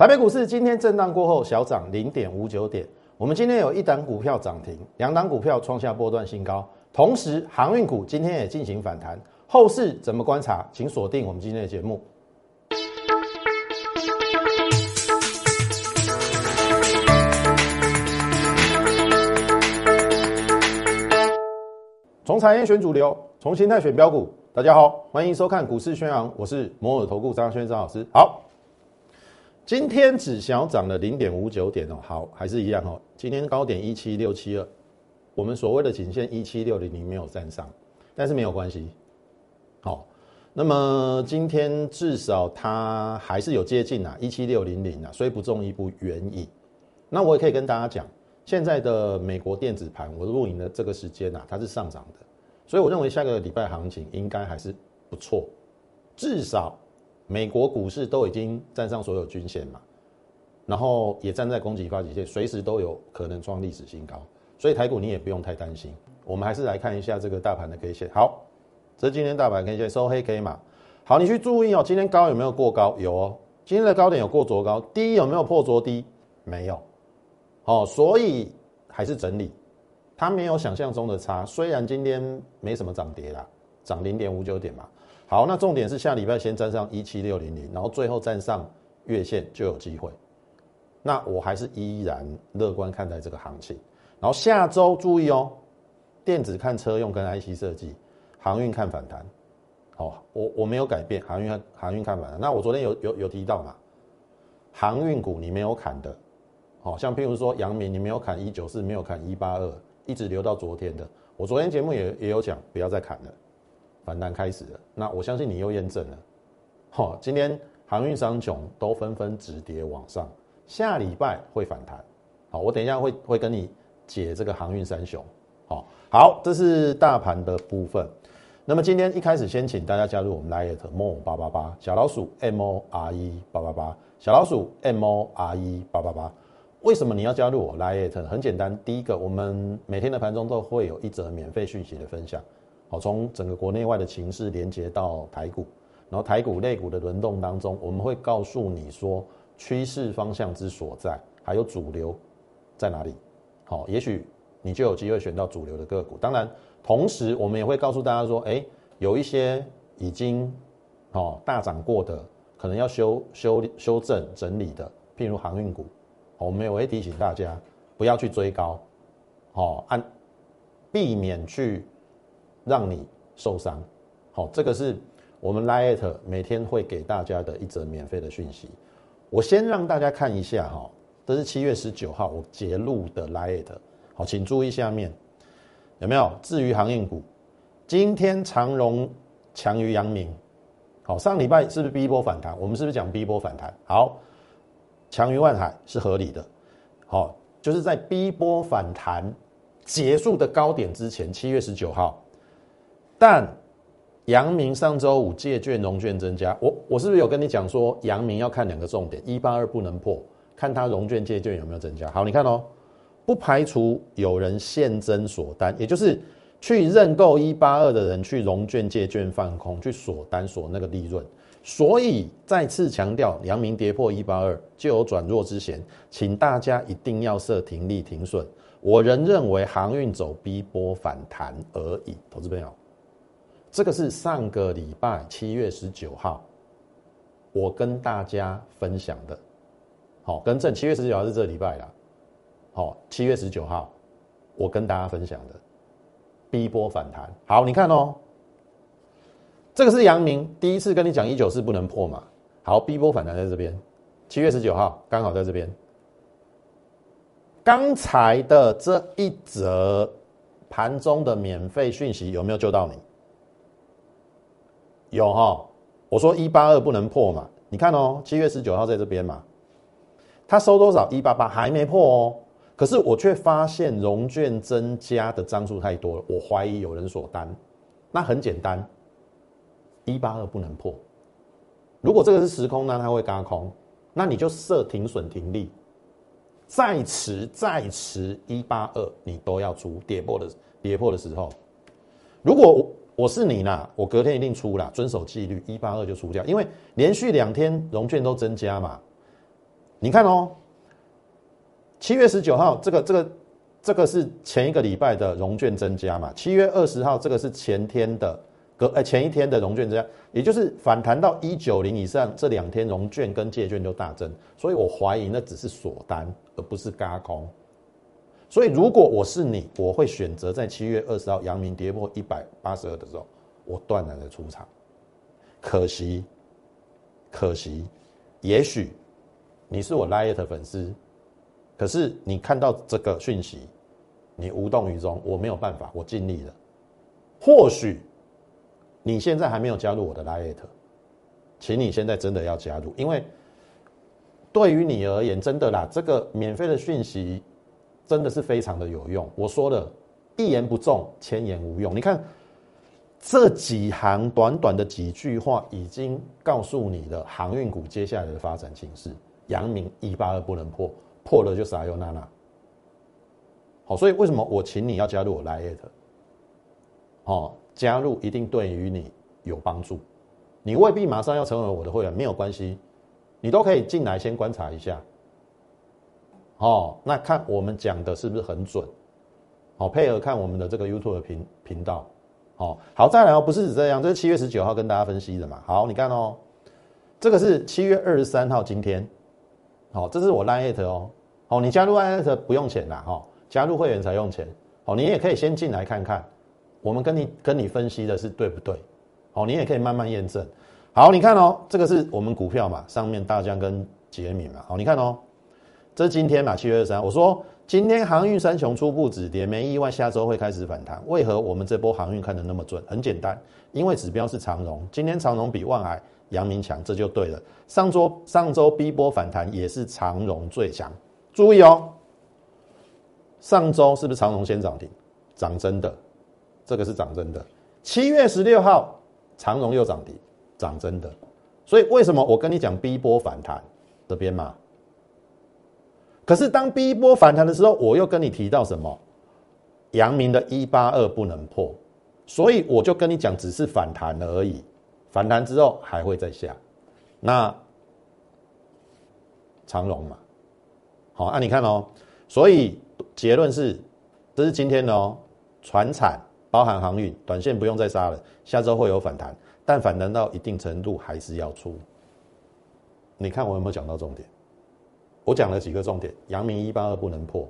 台北股市今天震荡过后小涨零点五九点。我们今天有一档股票涨停，两档股票创下波段新高，同时航运股今天也进行反弹。后市怎么观察？请锁定我们今天的节目。从产业选主流，从心态选标股。大家好，欢迎收看股市宣扬，我是摩尔投顾张轩张老师。好。今天只小涨了零点五九点哦，好，还是一样哦。今天高点一七六七二，我们所谓的颈线一七六零零没有站上，但是没有关系。好，那么今天至少它还是有接近啊一七六零零啊，所以不中亦不远矣。那我也可以跟大家讲，现在的美国电子盘，我录影的这个时间啊，它是上涨的，所以我认为下个礼拜行情应该还是不错，至少。美国股市都已经站上所有均线嘛，然后也站在供给发起线，随时都有可能创历史新高，所以台股你也不用太担心。我们还是来看一下这个大盘的 K 线。好，这今天大盘 K 线收黑 K 嘛。好，你去注意哦，今天高有没有过高？有哦。今天的高点有过昨高，低有没有破昨低？没有。哦，所以还是整理，它没有想象中的差。虽然今天没什么涨跌啦，涨零点五九点嘛。好，那重点是下礼拜先站上一七六零零，然后最后站上月线就有机会。那我还是依然乐观看待这个行情。然后下周注意哦，电子看车用跟 IC 设计，航运看反弹。好，我我没有改变，航运航运看反弹。那我昨天有有有提到嘛，航运股你没有砍的，好像譬如说阳明你没有砍一九四，没有砍一八二，一直留到昨天的。我昨天节目也也有讲，不要再砍了。反弹开始了，那我相信你又验证了。好，今天航运商雄都纷纷止跌往上，下礼拜会反弹。好，我等一下会会跟你解这个航运三雄。好，好，这是大盘的部分。那么今天一开始先请大家加入我们 Lite More 八八八小老鼠 M O R E 八八八小老鼠 M O R E 八八八。为什么你要加入我 Lite？很简单，第一个，我们每天的盘中都会有一则免费讯息的分享。好，从整个国内外的情势连接到台股，然后台股、类股的轮动当中，我们会告诉你说趋势方向之所在，还有主流在哪里。好，也许你就有机会选到主流的个股。当然，同时我们也会告诉大家说，哎，有一些已经哦大涨过的，可能要修修修正整理的，譬如航运股，我们也会提醒大家不要去追高，好，按避免去。让你受伤，好，这个是我们 Lite 每天会给大家的一则免费的讯息。我先让大家看一下哈，这是七月十九号我截录的 Lite，好，请注意下面有没有？至于航运股，今天长荣强于阳明，好，上礼拜是不是 B 波反弹？我们是不是讲 B 波反弹？好，强于万海是合理的，好，就是在 B 波反弹结束的高点之前，七月十九号。但阳明上周五借券融券增加，我我是不是有跟你讲说，阳明要看两个重点，一八二不能破，看它融券借券有没有增加。好，你看哦，不排除有人现增锁单，也就是去认购一八二的人去融券借券放空，去锁单锁那个利润。所以再次强调，阳明跌破一八二就有转弱之嫌，请大家一定要设停利停损。我仍认为航运走逼波反弹而已，投资朋友。这个是上个礼拜七月十九号，我跟大家分享的。好，更正，七月十九号是这礼拜啦。好，七月十九号，我跟大家分享的 B 波反弹。好，你看哦，这个是阳明第一次跟你讲一九四不能破嘛。好，B 波反弹在这边，七月十九号刚好在这边。刚才的这一则盘中的免费讯息有没有救到你？有哈，我说一八二不能破嘛，你看哦，七月十九号在这边嘛，它收多少？一八八还没破哦，可是我却发现融券增加的张数太多了，我怀疑有人锁单。那很简单，一八二不能破。如果这个是时空呢，它会嘎空，那你就设停损停利，再迟再迟一八二你都要出跌破的跌破的时候，如果我。我是你啦，我隔天一定出啦，遵守纪律，一八二就出掉，因为连续两天融券都增加嘛，你看哦，七月十九号这个这个这个是前一个礼拜的融券增加嘛？七月二十号这个是前天的隔哎前一天的融券增加，也就是反弹到一九零以上这两天融券跟借券就大增，所以我怀疑那只是锁单而不是嘎空。所以如果我是你，我会选择在七月二十号阳明跌破一百八十二的时候，我断然的出场。可惜，可惜，也许你是我 Light 粉丝，可是你看到这个讯息，你无动于衷，我没有办法，我尽力了。或许你现在还没有加入我的 Light，请你现在真的要加入，因为对于你而言，真的啦，这个免费的讯息真的是非常的有用。我说了一言不中，千言无用。你看。这几行短短的几句话，已经告诉你的航运股接下来的发展形势。阳明一八二不能破，破了就撒油娜娜。好，所以为什么我请你要加入我 Lite？哦，加入一定对于你有帮助。你未必马上要成为我的会员，没有关系，你都可以进来先观察一下。哦，那看我们讲的是不是很准？好，配合看我们的这个 YouTube 频频道。哦，好，再来哦，不是这样，这是七月十九号跟大家分析的嘛。好，你看哦，这个是七月二十三号，今天，好，这是我 line it 哦，好，你加入 line 不用钱啦，哈，加入会员才用钱。好，你也可以先进来看看，我们跟你跟你分析的是对不对？好，你也可以慢慢验证。好，你看哦，这个是我们股票嘛，上面大江跟杰米嘛，好，你看哦，这是今天嘛，七月二十三，我说。今天航运三雄初步止跌，没意外，下周会开始反弹。为何我们这波航运看得那么准？很简单，因为指标是长荣，今天长荣比万海、阳明强，这就对了。上周上周 B 波反弹也是长荣最强，注意哦。上周是不是长荣先涨停？涨真的，这个是涨真的。七月十六号长荣又涨停，涨真的。所以为什么我跟你讲 B 波反弹这边嘛？可是当第一波反弹的时候，我又跟你提到什么？阳明的一八二不能破，所以我就跟你讲，只是反弹而已，反弹之后还会再下。那长荣嘛，好，那你看哦，所以结论是，这是今天的哦，船产包含航运，短线不用再杀了，下周会有反弹，但反弹到一定程度还是要出。你看我有没有讲到重点？我讲了几个重点，阳明一八二不能破，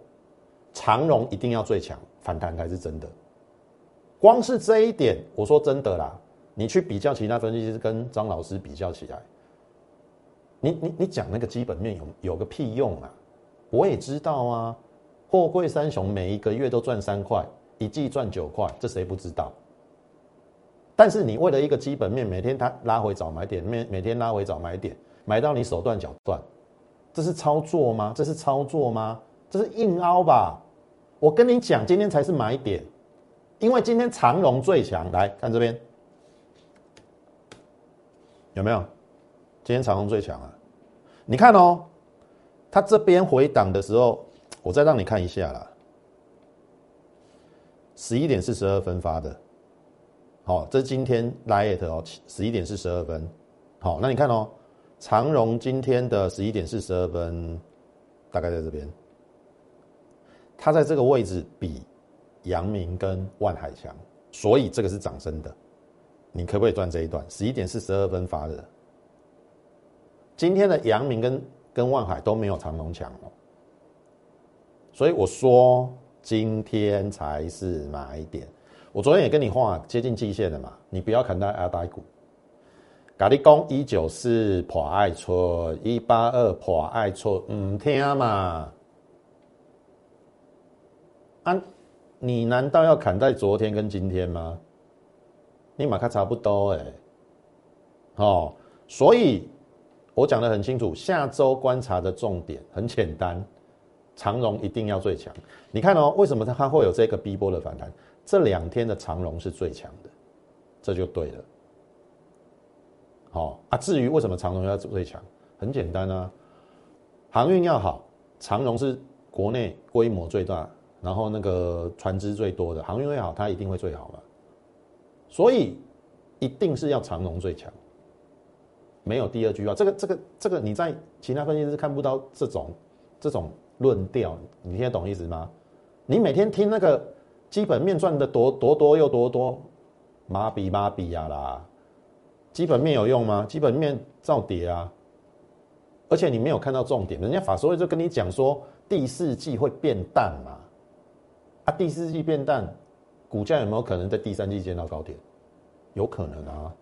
长荣一定要最强，反弹才是真的。光是这一点，我说真的啦，你去比较其他分析师跟张老师比较起来，你你你讲那个基本面有有个屁用啊？我也知道啊，货柜三雄每一个月都赚三块，一季赚九块，这谁不知道？但是你为了一个基本面，每天他拉回早买点，每每天拉回早买点，买到你手断脚断。这是操作吗？这是操作吗？这是硬凹吧？我跟你讲，今天才是买点，因为今天长荣最强。来看这边，有没有？今天长荣最强啊！你看哦，它这边回档的时候，我再让你看一下啦。十一点四十二分发的，好，这是今天来 it 哦，十一点四十二分。好，那你看哦。长荣今天的十一点四十二分，大概在这边。它在这个位置比阳明跟万海强，所以这个是涨升的。你可不可以赚这一段？十一点四十二分发的，今天的阳明跟跟万海都没有长荣强哦。所以我说今天才是买点。我昨天也跟你画接近季线的嘛，你不要看到阿呆股。甲你讲，一九四破爱错，一八二破爱错，唔听嘛？啊，你难道要砍在昨天跟今天吗？你马卡差不多哎，哦，所以我讲的很清楚，下周观察的重点很简单，长荣一定要最强。你看哦，为什么它会有这个 B 波的反弹？这两天的长荣是最强的，这就对了。好啊，至于为什么长荣要最强，很简单啊，航运要好，长荣是国内规模最大，然后那个船只最多的，航运会好，它一定会最好嘛，所以一定是要长荣最强。没有第二句话。这个这个这个你在其他分析师看不到这种这种论调，你听得懂意思吗？你每天听那个基本面赚的多多多又多多，麻痹麻痹呀啦！基本面有用吗？基本面照跌啊！而且你没有看到重点，人家法说会就跟你讲说第四季会变淡嘛，啊，第四季变淡，股价有没有可能在第三季见到高点？有可能啊，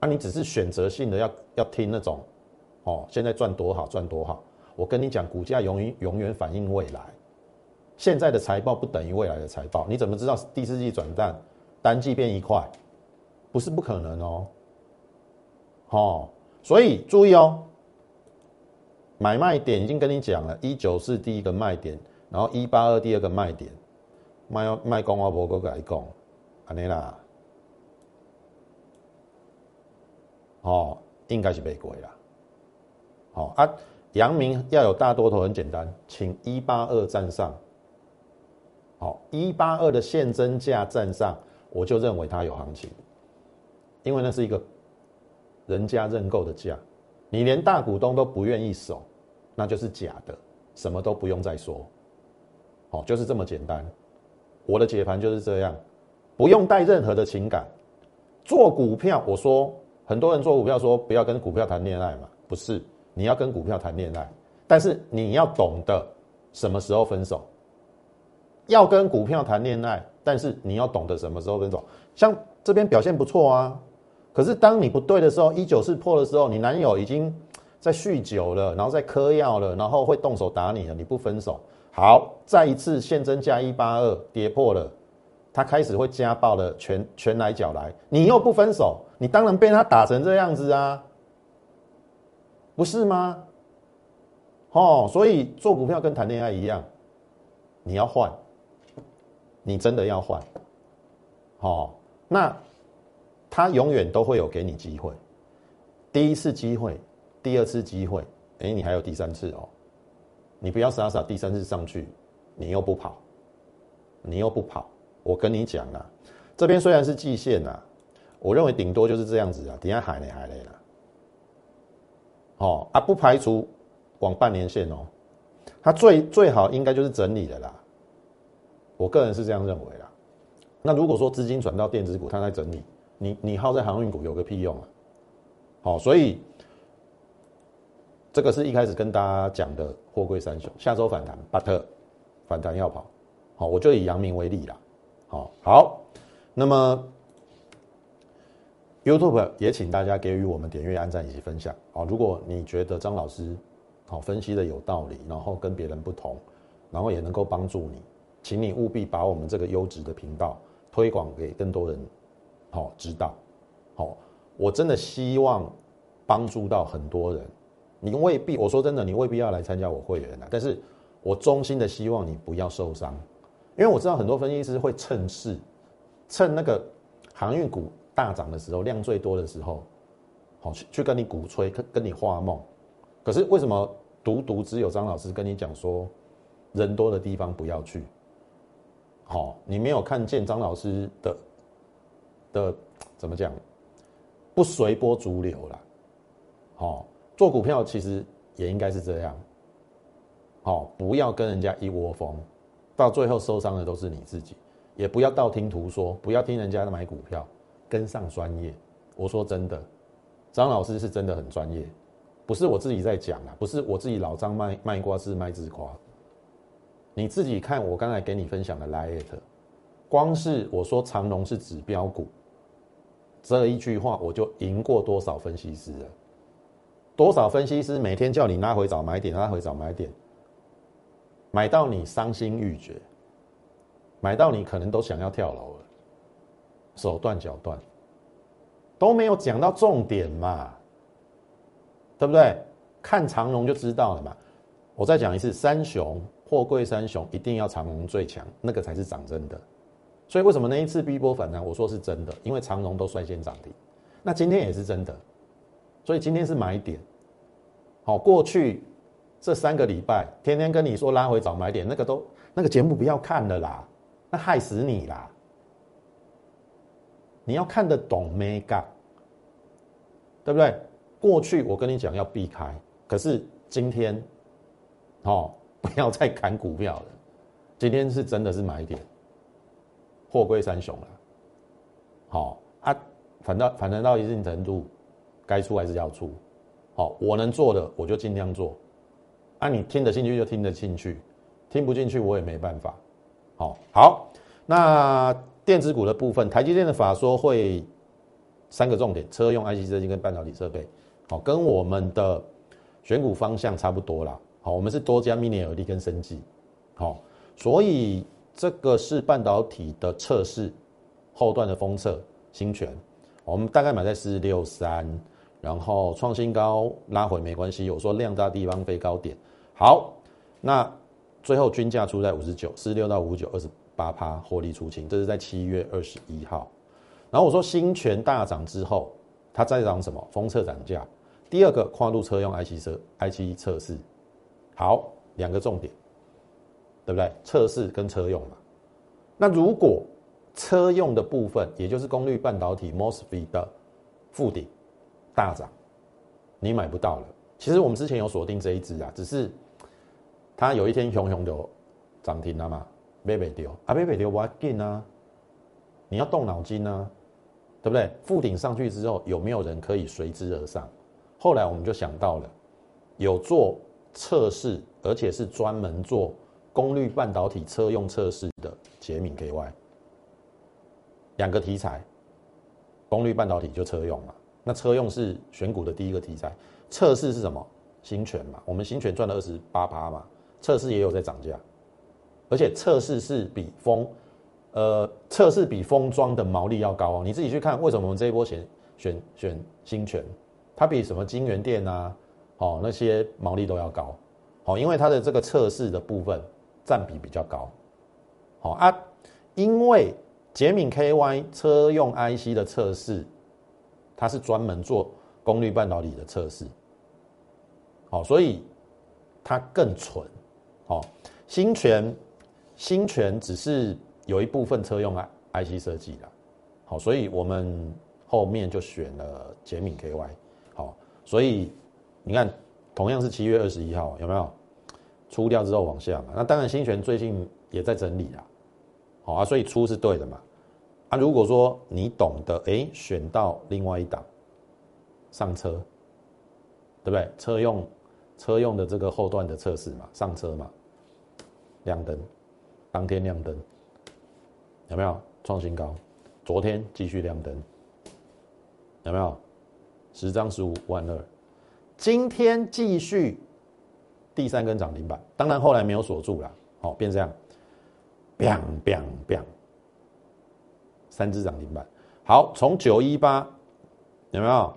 啊，你只是选择性的要要听那种，哦，现在赚多好赚多好，我跟你讲，股价永远永远反映未来，现在的财报不等于未来的财报，你怎么知道第四季转淡，单季变一块？不是不可能哦，哦，所以注意哦。买卖点已经跟你讲了，一九是第一个卖点，然后一八二第二个卖点，卖卖公阿伯哥来讲，安尼啦，哦，应该是被鬼啦，好啊，阳明要有大多头很简单，请一八二站上，好，一八二的现增价站上，我就认为它有行情，因为那是一个人家认购的价。你连大股东都不愿意守，那就是假的，什么都不用再说，好，就是这么简单。我的解盘就是这样，不用带任何的情感。做股票，我说很多人做股票说不要跟股票谈恋爱嘛，不是，你要跟股票谈恋爱，但是你要懂得什么时候分手。要跟股票谈恋爱，但是你要懂得什么时候分手。像这边表现不错啊。可是当你不对的时候，一九四破的时候，你男友已经在酗酒了，然后在嗑药了，然后会动手打你了，你不分手，好，再一次现增加一八二跌破了，他开始会家暴了拳拳来脚来，你又不分手，你当然被他打成这样子啊，不是吗？哦，所以做股票跟谈恋爱一样，你要换，你真的要换，哦，那。他永远都会有给你机会，第一次机会，第二次机会，哎，你还有第三次哦，你不要傻傻第三次上去，你又不跑，你又不跑，我跟你讲啊，这边虽然是季线啊，我认为顶多就是这样子啊，底下海嘞海嘞了，哦啊，不排除往半年线哦，它最最好应该就是整理的啦，我个人是这样认为啦，那如果说资金转到电子股，它在整理。你你耗在航运股有个屁用啊！好，所以这个是一开始跟大家讲的货柜三雄，下周反弹巴特反弹要跑。好，我就以阳明为例啦。好，好，那么 YouTube 也请大家给予我们点阅、按赞以及分享。好，如果你觉得张老师好分析的有道理，然后跟别人不同，然后也能够帮助你，请你务必把我们这个优质的频道推广给更多人。好，知道，好，我真的希望帮助到很多人。你未必，我说真的，你未必要来参加我会员的。但是我衷心的希望你不要受伤，因为我知道很多分析师会趁势，趁那个航运股大涨的时候，量最多的时候，好去去跟你鼓吹，跟跟你画梦。可是为什么独独只有张老师跟你讲说，人多的地方不要去？好，你没有看见张老师的。的怎么讲？不随波逐流了。好，做股票其实也应该是这样。好，不要跟人家一窝蜂，到最后受伤的都是你自己。也不要道听途说，不要听人家买股票，跟上专业。我说真的，张老师是真的很专业，不是我自己在讲啊，不是我自己老张卖卖瓜是卖自夸。你自己看我刚才给你分享的 liet，光是我说长隆是指标股。这一句话，我就赢过多少分析师了？多少分析师每天叫你拉回找买点，拉回找买点，买到你伤心欲绝，买到你可能都想要跳楼了，手断脚断，都没有讲到重点嘛，对不对？看长龙就知道了嘛。我再讲一次，三雄货柜三雄一定要长龙最强，那个才是涨真的。所以为什么那一次 B 波反弹，我说是真的，因为长荣都率先涨停，那今天也是真的，所以今天是买点。好，过去这三个礼拜天天跟你说拉回找买点，那个都那个节目不要看了啦，那害死你啦！你要看得懂 mega，对不对？过去我跟你讲要避开，可是今天，哦，不要再砍股票了。今天是真的是买点，货归三雄了。好啊，反正反正到一定程度，该出还是要出。好，我能做的我就尽量做。啊，你听得进去就听得进去，听不进去我也没办法。好，好，那电子股的部分，台积电的法说会三个重点：车用 IC 设计跟半导体设备。好，跟我们的选股方向差不多啦。好，我们是多加 Mini LED 跟升级。好，所以这个是半导体的测试后段的封测新权，我们大概买在四六三，然后创新高拉回没关系，有说量大地方飞高点。好，那最后均价出在五十九，四六到五九二十八趴获利出清，这是在七月二十一号。然后我说新权大涨之后，它再涨什么？封测涨价。第二个跨路车用 IC 测 IC 测试，好，两个重点，对不对？测试跟车用嘛。那如果车用的部分，也就是功率半导体 MOSFET 的附顶大涨，你买不到了。其实我们之前有锁定这一只啊，只是它有一天熊熊的涨停了嘛，没被丢啊，没被丢，我进啊，你要动脑筋啊，对不对？附顶上去之后，有没有人可以随之而上？后来我们就想到了，有做测试，而且是专门做功率半导体车用测试的捷敏 KY，两个题材，功率半导体就车用嘛，那车用是选股的第一个题材，测试是什么？新权嘛，我们新权赚了二十八趴嘛，测试也有在涨价，而且测试是比封，呃，测试比封装的毛利要高哦，你自己去看为什么我们这一波选选选新权。它比什么金源店啊，哦那些毛利都要高，好，因为它的这个测试的部分占比比较高，好啊，因为捷敏 KY 车用 IC 的测试，它是专门做功率半导体的测试，好，所以它更纯，好，新全新全只是有一部分车用 IC 设计的，好，所以我们后面就选了捷敏 KY。好，所以你看，同样是七月二十一号，有没有？出掉之后往下嘛？那当然，新泉最近也在整理啊。好啊，所以出是对的嘛。啊，如果说你懂得，哎，选到另外一档上车，对不对？车用车用的这个后段的测试嘛，上车嘛，亮灯，当天亮灯，有没有创新高？昨天继续亮灯，有没有？十张十五万二，今天继续第三根涨停板，当然后来没有锁住了，好变这样，biang biang biang，三只涨停板，好，从九一八有没有？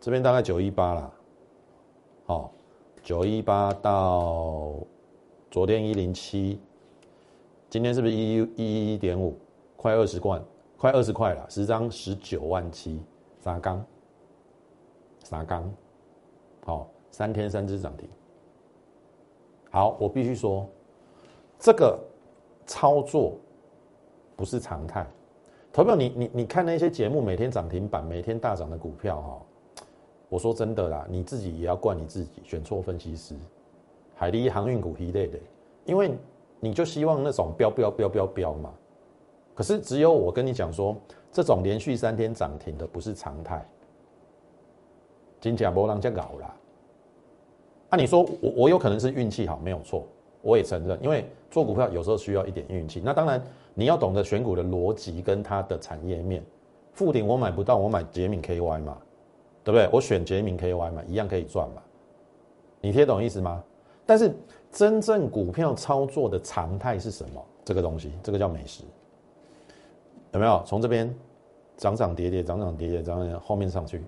这边大概九一八了，好，九一八到昨天一零七，今天是不是一一一点五？快二十万，快二十块了，十张十九万七。沙钢，沙钢，好，三天三只涨停。好，我必须说，这个操作不是常态。投票，你你你看那些节目，每天涨停板，每天大涨的股票，哈，我说真的啦，你自己也要怪你自己，选错分析师。海利航运股一类的，因为你就希望那种飙飙飙飙飙嘛。可是只有我跟你讲说。这种连续三天涨停的不是常态，金甲波浪就搞了。那你说我我有可能是运气好，没有错，我也承认，因为做股票有时候需要一点运气。那当然你要懂得选股的逻辑跟它的产业面。富鼎我买不到，我买捷敏 KY 嘛，对不对？我选捷敏 KY 嘛，一样可以赚嘛。你听懂意思吗？但是真正股票操作的常态是什么？这个东西，这个叫美食。有没有从这边涨涨跌跌，涨涨跌跌，涨涨后面上去？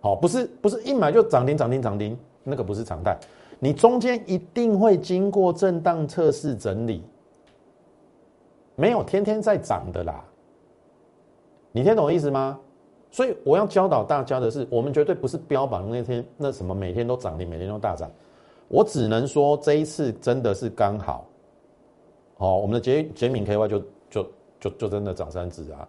好，不是不是一买就涨停涨停涨停，那个不是常态。你中间一定会经过震荡测试整理，没有天天在涨的啦。你听懂我意思吗？所以我要教导大家的是，我们绝对不是标榜那天那什么每天都涨停，每天都大涨。我只能说这一次真的是刚好。哦，我们的杰杰敏 KY 就就。就就真的涨三只啊，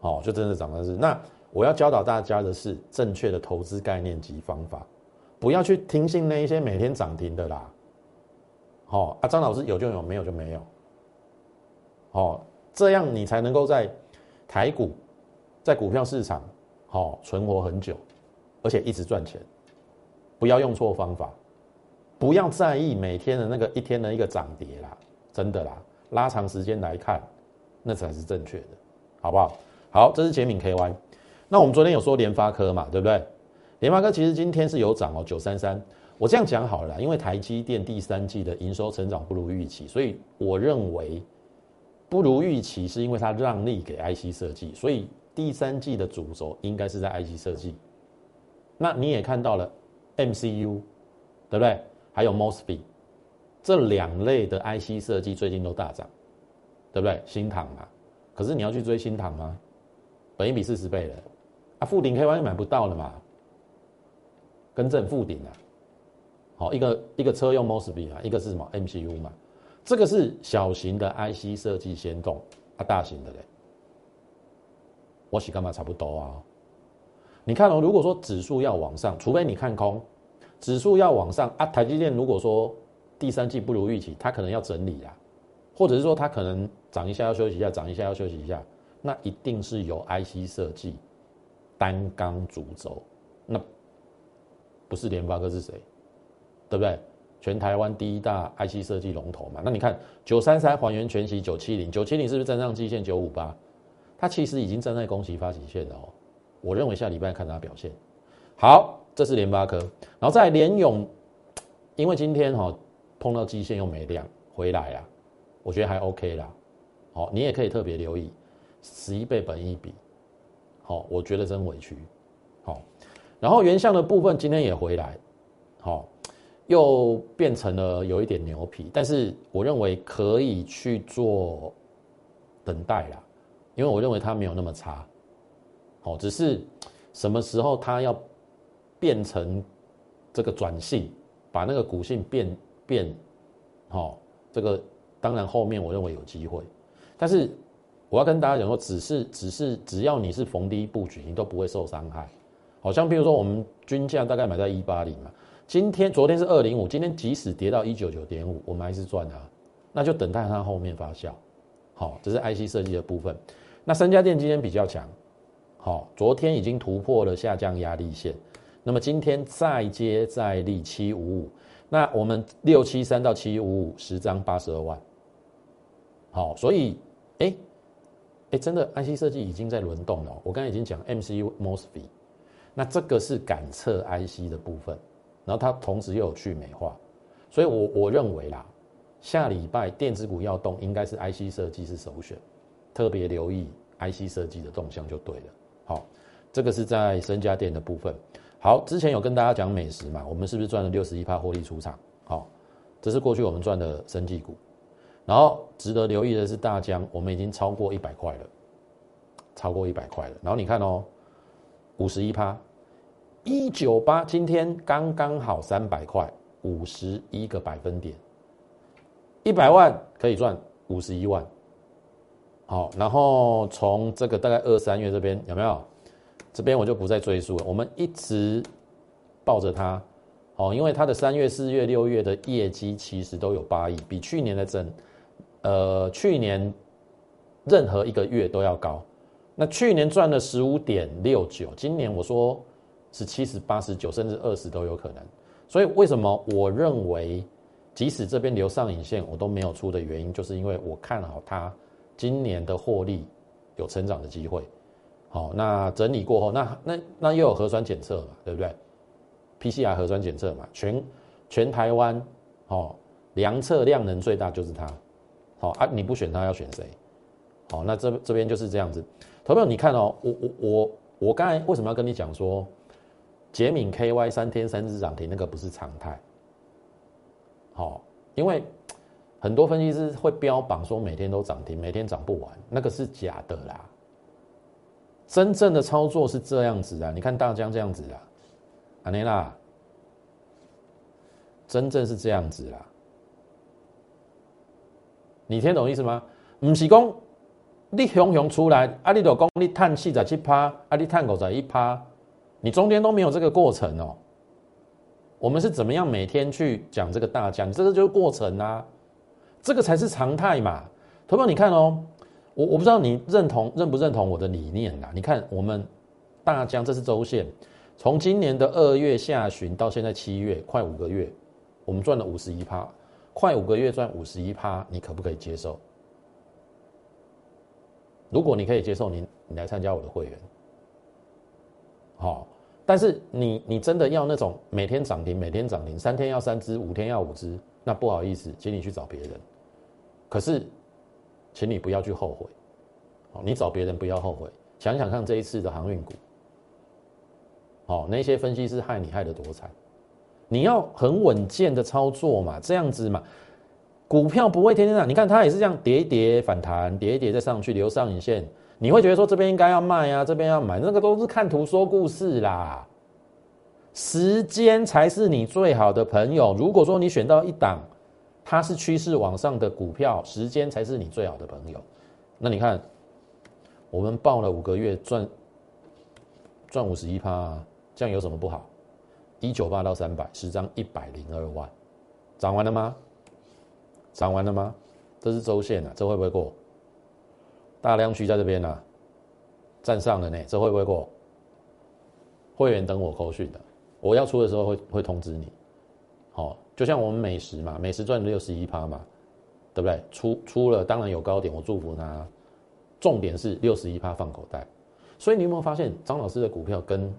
哦，就真的涨三只。那我要教导大家的是正确的投资概念及方法，不要去听信那一些每天涨停的啦。好啊，张老师有就有，没有就没有。哦，这样你才能够在台股，在股票市场，好存活很久，而且一直赚钱。不要用错方法，不要在意每天的那个一天的一个涨跌啦，真的啦，拉长时间来看，那才是正确的，好不好？好，这是捷敏 KY。那我们昨天有说联发科嘛，对不对？联发科其实今天是有涨哦，九三三。我这样讲好了，因为台积电第三季的营收成长不如预期，所以我认为不如预期是因为它让利给 IC 设计，所以第三季的主轴应该是在 IC 设计。那你也看到了 MCU，对不对？还有 Mosbe 这两类的 IC 设计最近都大涨，对不对？新塘嘛，可是你要去追新塘吗？本一比四十倍了，啊，富鼎 KY 买不到了嘛？跟正负顶啊。好，一个一个车用 mosfet 啊，一个是什么 MCU 嘛？这个是小型的 IC 设计先动啊，大型的嘞，我洗干嘛差不多啊？你看哦，如果说指数要往上，除非你看空，指数要往上啊，台积电如果说第三季不如预期，它可能要整理啊，或者是说它可能涨一下要休息一下，涨一下要休息一下，那一定是由 IC 设计单刚主轴，那不是联发科是谁？对不对？全台湾第一大 IC 设计龙头嘛。那你看九三三还原全息九七零，九七零是不是站上基线九五八？它其实已经站在攻击发起线了哦。我认为下礼拜看它表现。好，这是联发科，然后再联勇，因为今天哈碰到基线又没量回来啊，我觉得还 OK 啦。好，你也可以特别留意十一倍本一比，好，我觉得真委屈。好，然后原相的部分今天也回来，好。又变成了有一点牛皮，但是我认为可以去做等待啦，因为我认为它没有那么差，哦，只是什么时候它要变成这个转性，把那个股性变变，哦，这个当然后面我认为有机会，但是我要跟大家讲说，只是只是只要你是逢低布局，你都不会受伤害，好像比如说我们均价大概买在一八零嘛。今天、昨天是二零五，今天即使跌到一九九点五，我们还是赚的，那就等待它后面发酵。好，这是 IC 设计的部分。那三家店今天比较强，好，昨天已经突破了下降压力线，那么今天再接再厉七五五，那我们六七三到七五五十张八十二万，好，所以哎哎，真的 IC 设计已经在轮动了。我刚才已经讲 MCU MOSFET，那这个是感测 IC 的部分。然后它同时又有去美化，所以我我认为啦，下礼拜电子股要动，应该是 IC 设计是首选，特别留意 IC 设计的动向就对了。好，这个是在深家电的部分。好，之前有跟大家讲美食嘛，我们是不是赚了六十一趴获利出场？好，这是过去我们赚的生技股。然后值得留意的是大疆，我们已经超过一百块了，超过一百块了。然后你看哦，五十一趴。一九八，今天刚刚好三百块，五十一个百分点，一百万可以赚五十一万。好，然后从这个大概二三月这边有没有？这边我就不再赘述了。我们一直抱着它，哦，因为它的三月、四月、六月的业绩其实都有八亿，比去年的整，呃，去年任何一个月都要高。那去年赚了十五点六九，今年我说。是七十八十九甚至二十都有可能，所以为什么我认为即使这边留上影线我都没有出的原因，就是因为我看好它今年的获利有成长的机会。好，那整理过后，那那那又有核酸检测嘛，对不对？PCR 核酸检测嘛，全全台湾哦，量测量能最大就是它。好啊，你不选它要选谁？好，那这这边就是这样子。投票你看哦，我我我我刚才为什么要跟你讲说？捷敏 KY 三天三日涨停，那个不是常态。好，因为很多分析师会标榜说每天都涨停，每天涨不完，那个是假的啦。真正的操作是这样子的，你看大江这样子啦，阿内拉，真正是这样子啦。你听懂意思吗？唔是讲你雄雄出来，啊，你就讲你碳四十七趴，啊，你碳五十一趴，你中间都没有这个过程哦。我们是怎么样每天去讲这个大江？这个就是过程啊，这个才是常态嘛。投票你看哦，我我不知道你认同认不认同我的理念啦。你看我们大江这是周线，从今年的二月下旬到现在七月，快五个月，我们赚了五十一趴，快五个月赚五十一趴，你可不可以接受？如果你可以接受，你你来参加我的会员，好。但是你你真的要那种每天涨停，每天涨停，三天要三只，五天要五只，那不好意思，请你去找别人。可是，请你不要去后悔，哦，你找别人不要后悔。想想看这一次的航运股，哦，那些分析师害你害得多惨，你要很稳健的操作嘛，这样子嘛，股票不会天天涨。你看它也是这样跌一跌反弹，跌一跌再上去留上影线。你会觉得说这边应该要卖啊，这边要买，那个都是看图说故事啦。时间才是你最好的朋友。如果说你选到一档，它是趋势往上的股票，时间才是你最好的朋友。那你看，我们报了五个月赚赚五十一趴，这样有什么不好？一九八到三百，十张一百零二万，涨完了吗？涨完了吗？这是周线啊，这会不会过？大量区在这边呢，站上了呢，这会不会过？会员等我扣讯的，我要出的时候会会通知你。好，就像我们美食嘛，美食赚六十一趴嘛，对不对？出出了当然有高点，我祝福他。重点是六十一趴放口袋。所以你有没有发现张老师的股票跟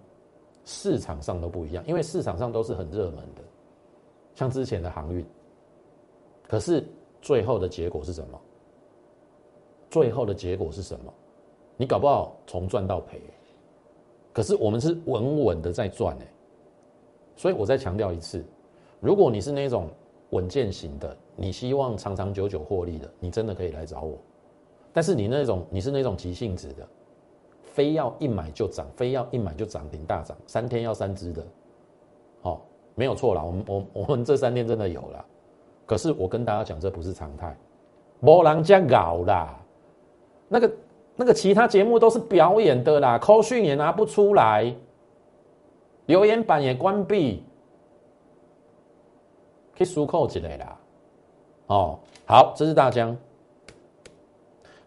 市场上都不一样？因为市场上都是很热门的，像之前的航运，可是最后的结果是什么？最后的结果是什么？你搞不好从赚到赔，可是我们是稳稳的在赚哎，所以我再强调一次，如果你是那种稳健型的，你希望长长久久获利的，你真的可以来找我。但是你那种你是那种急性子的，非要一买就涨，非要一买就涨停大涨，三天要三只的，好，没有错啦，我们我我们这三天真的有了，可是我跟大家讲，这不是常态，没人家搞啦。那个、那个其他节目都是表演的啦，扣讯也拿不出来，留言板也关闭，可以输扣之类的。哦，好，这是大疆。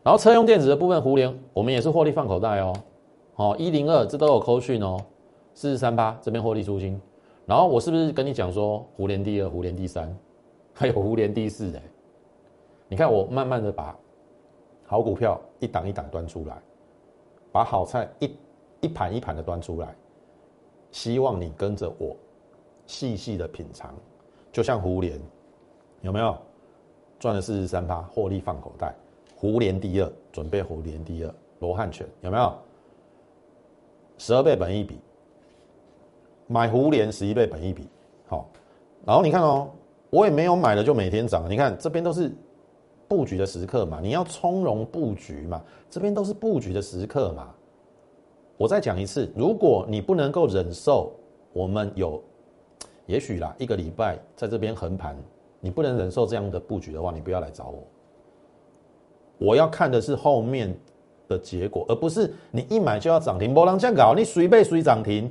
然后车用电子的部分，胡联我们也是获利放口袋哦。哦，一零二这都有扣讯哦，四十三八这边获利出清。然后我是不是跟你讲说，胡联第二，胡联第三，还有胡联第四？哎，你看我慢慢的把。好股票一档一档端出来，把好菜一一盘一盘的端出来，希望你跟着我细细的品尝，就像胡联有没有赚了四十三趴，获利放口袋？胡联第二，准备胡联第二，罗汉拳有没有？十二倍本一比，买胡联十一倍本一比，好，然后你看哦，我也没有买了就每天涨，你看这边都是。布局的时刻嘛，你要从容布局嘛，这边都是布局的时刻嘛。我再讲一次，如果你不能够忍受我们有，也许啦，一个礼拜在这边横盘，你不能忍受这样的布局的话，你不要来找我。我要看的是后面的结果，而不是你一买就要涨停。波浪这样搞，你随被随涨停。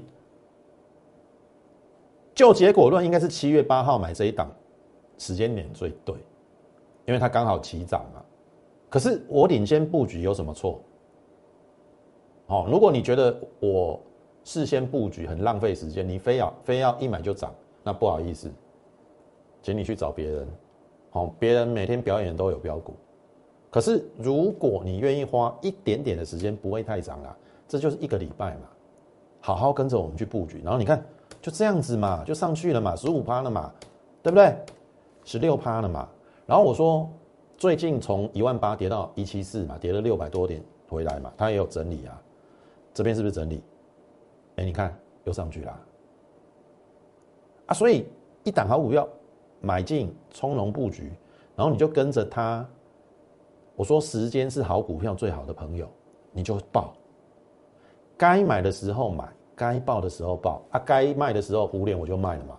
就结果论，应该是七月八号买这一档，时间点最对。因为它刚好起涨嘛，可是我领先布局有什么错？哦，如果你觉得我事先布局很浪费时间，你非要非要一买就涨，那不好意思，请你去找别人。好，别人每天表演都有标股，可是如果你愿意花一点点的时间，不会太长啊，这就是一个礼拜嘛，好好跟着我们去布局，然后你看就这样子嘛，就上去了嘛，十五趴了嘛，对不对？十六趴了嘛。然后我说，最近从一万八跌到一七四嘛，跌了六百多点回来嘛，它也有整理啊。这边是不是整理？哎，你看又上去啦。啊，所以一档好股票买进，从容布局，然后你就跟着它。我说时间是好股票最好的朋友，你就报。该买的时候买，该报的时候报啊，该卖的时候胡连我就卖了嘛。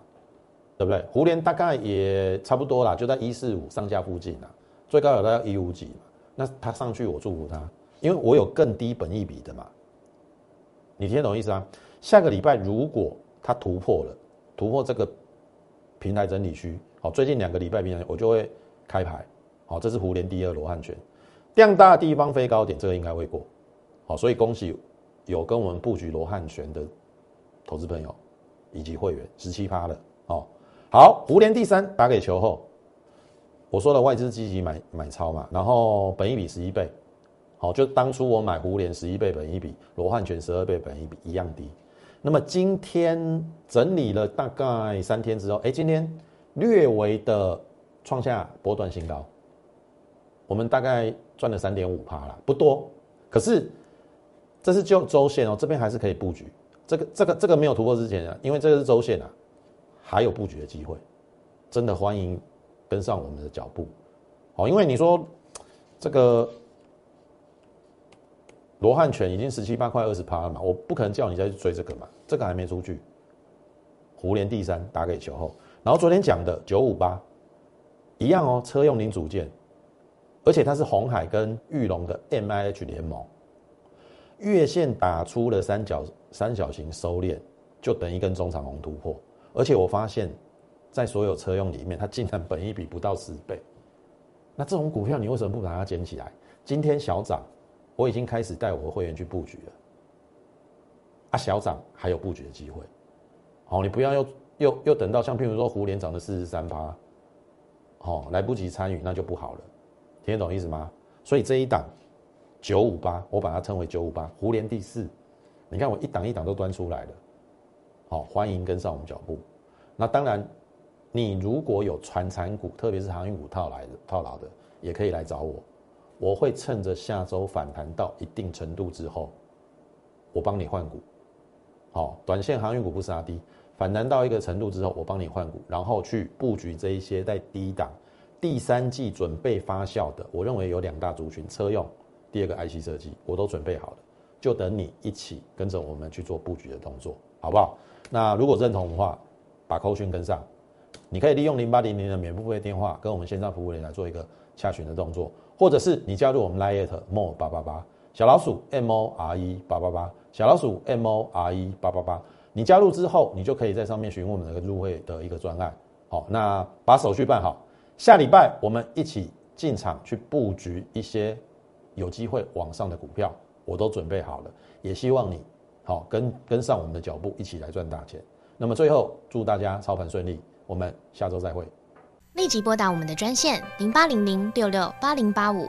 对不对？胡联大概也差不多啦，就在一四五上下附近啦，最高有到一五几。那它上去我祝福它，因为我有更低本益比的嘛。你听得懂意思啊？下个礼拜如果它突破了，突破这个平台整理区，好，最近两个礼拜平台我就会开牌，好，这是湖联第二罗汉拳，量大地方飞高点，这个应该会过，好，所以恭喜有跟我们布局罗汉拳的投资朋友以及会员十七趴的，哦，好，湖联第三打给球后，我说了外资积极买买超嘛，然后本一比十一倍。好，就当初我买湖联十一倍本一比，罗汉拳十二倍本一比一样低。那么今天整理了大概三天之后，哎，今天略微的创下波段新高，我们大概赚了三点五趴了，不多。可是这是就周线哦，这边还是可以布局。这个这个这个没有突破之前啊，因为这个是周线啊，还有布局的机会。真的欢迎跟上我们的脚步。好，因为你说这个。罗汉拳已经十七八块二十趴了嘛，我不可能叫你再去追这个嘛，这个还没出去。湖联第三打给球后，然后昨天讲的九五八一样哦，车用零组件，而且它是红海跟玉龙的 M I H 联盟，月线打出了三角三角形收敛，就等一根中长红突破，而且我发现，在所有车用里面，它竟然本一比不到十倍，那这种股票你为什么不把它捡起来？今天小涨。我已经开始带我的会员去布局了，啊，小涨还有布局的机会，好，你不要又又又等到像譬如说湖联涨的四十三趴，哦，来不及参与那就不好了，听得懂意思吗？所以这一档九五八，我把它称为九五八，湖联第四，你看我一档一档都端出来了，好，欢迎跟上我们脚步。那当然，你如果有传产股，特别是航运股套来的套牢的，也可以来找我。我会趁着下周反弹到一定程度之后，我帮你换股，好，短线航运股不杀低，反弹到一个程度之后，我帮你换股，然后去布局这一些在低档、第三季准备发酵的。我认为有两大族群：车用，第二个 IC 设计，我都准备好了，就等你一起跟着我们去做布局的动作，好不好？那如果认同的话，把扣讯跟上，你可以利用零八零零的免付费电话跟我们线上服务员来做一个洽询的动作。或者是你加入我们 Lite More 八八八小老鼠 M O R E 八八八小老鼠 M O R E 八八八，你加入之后，你就可以在上面询问我们的入会的一个专案。好，那把手续办好，下礼拜我们一起进场去布局一些有机会往上的股票，我都准备好了，也希望你好跟跟上我们的脚步，一起来赚大钱。那么最后祝大家操盘顺利，我们下周再会。立即拨打我们的专线零八零零六六八零八五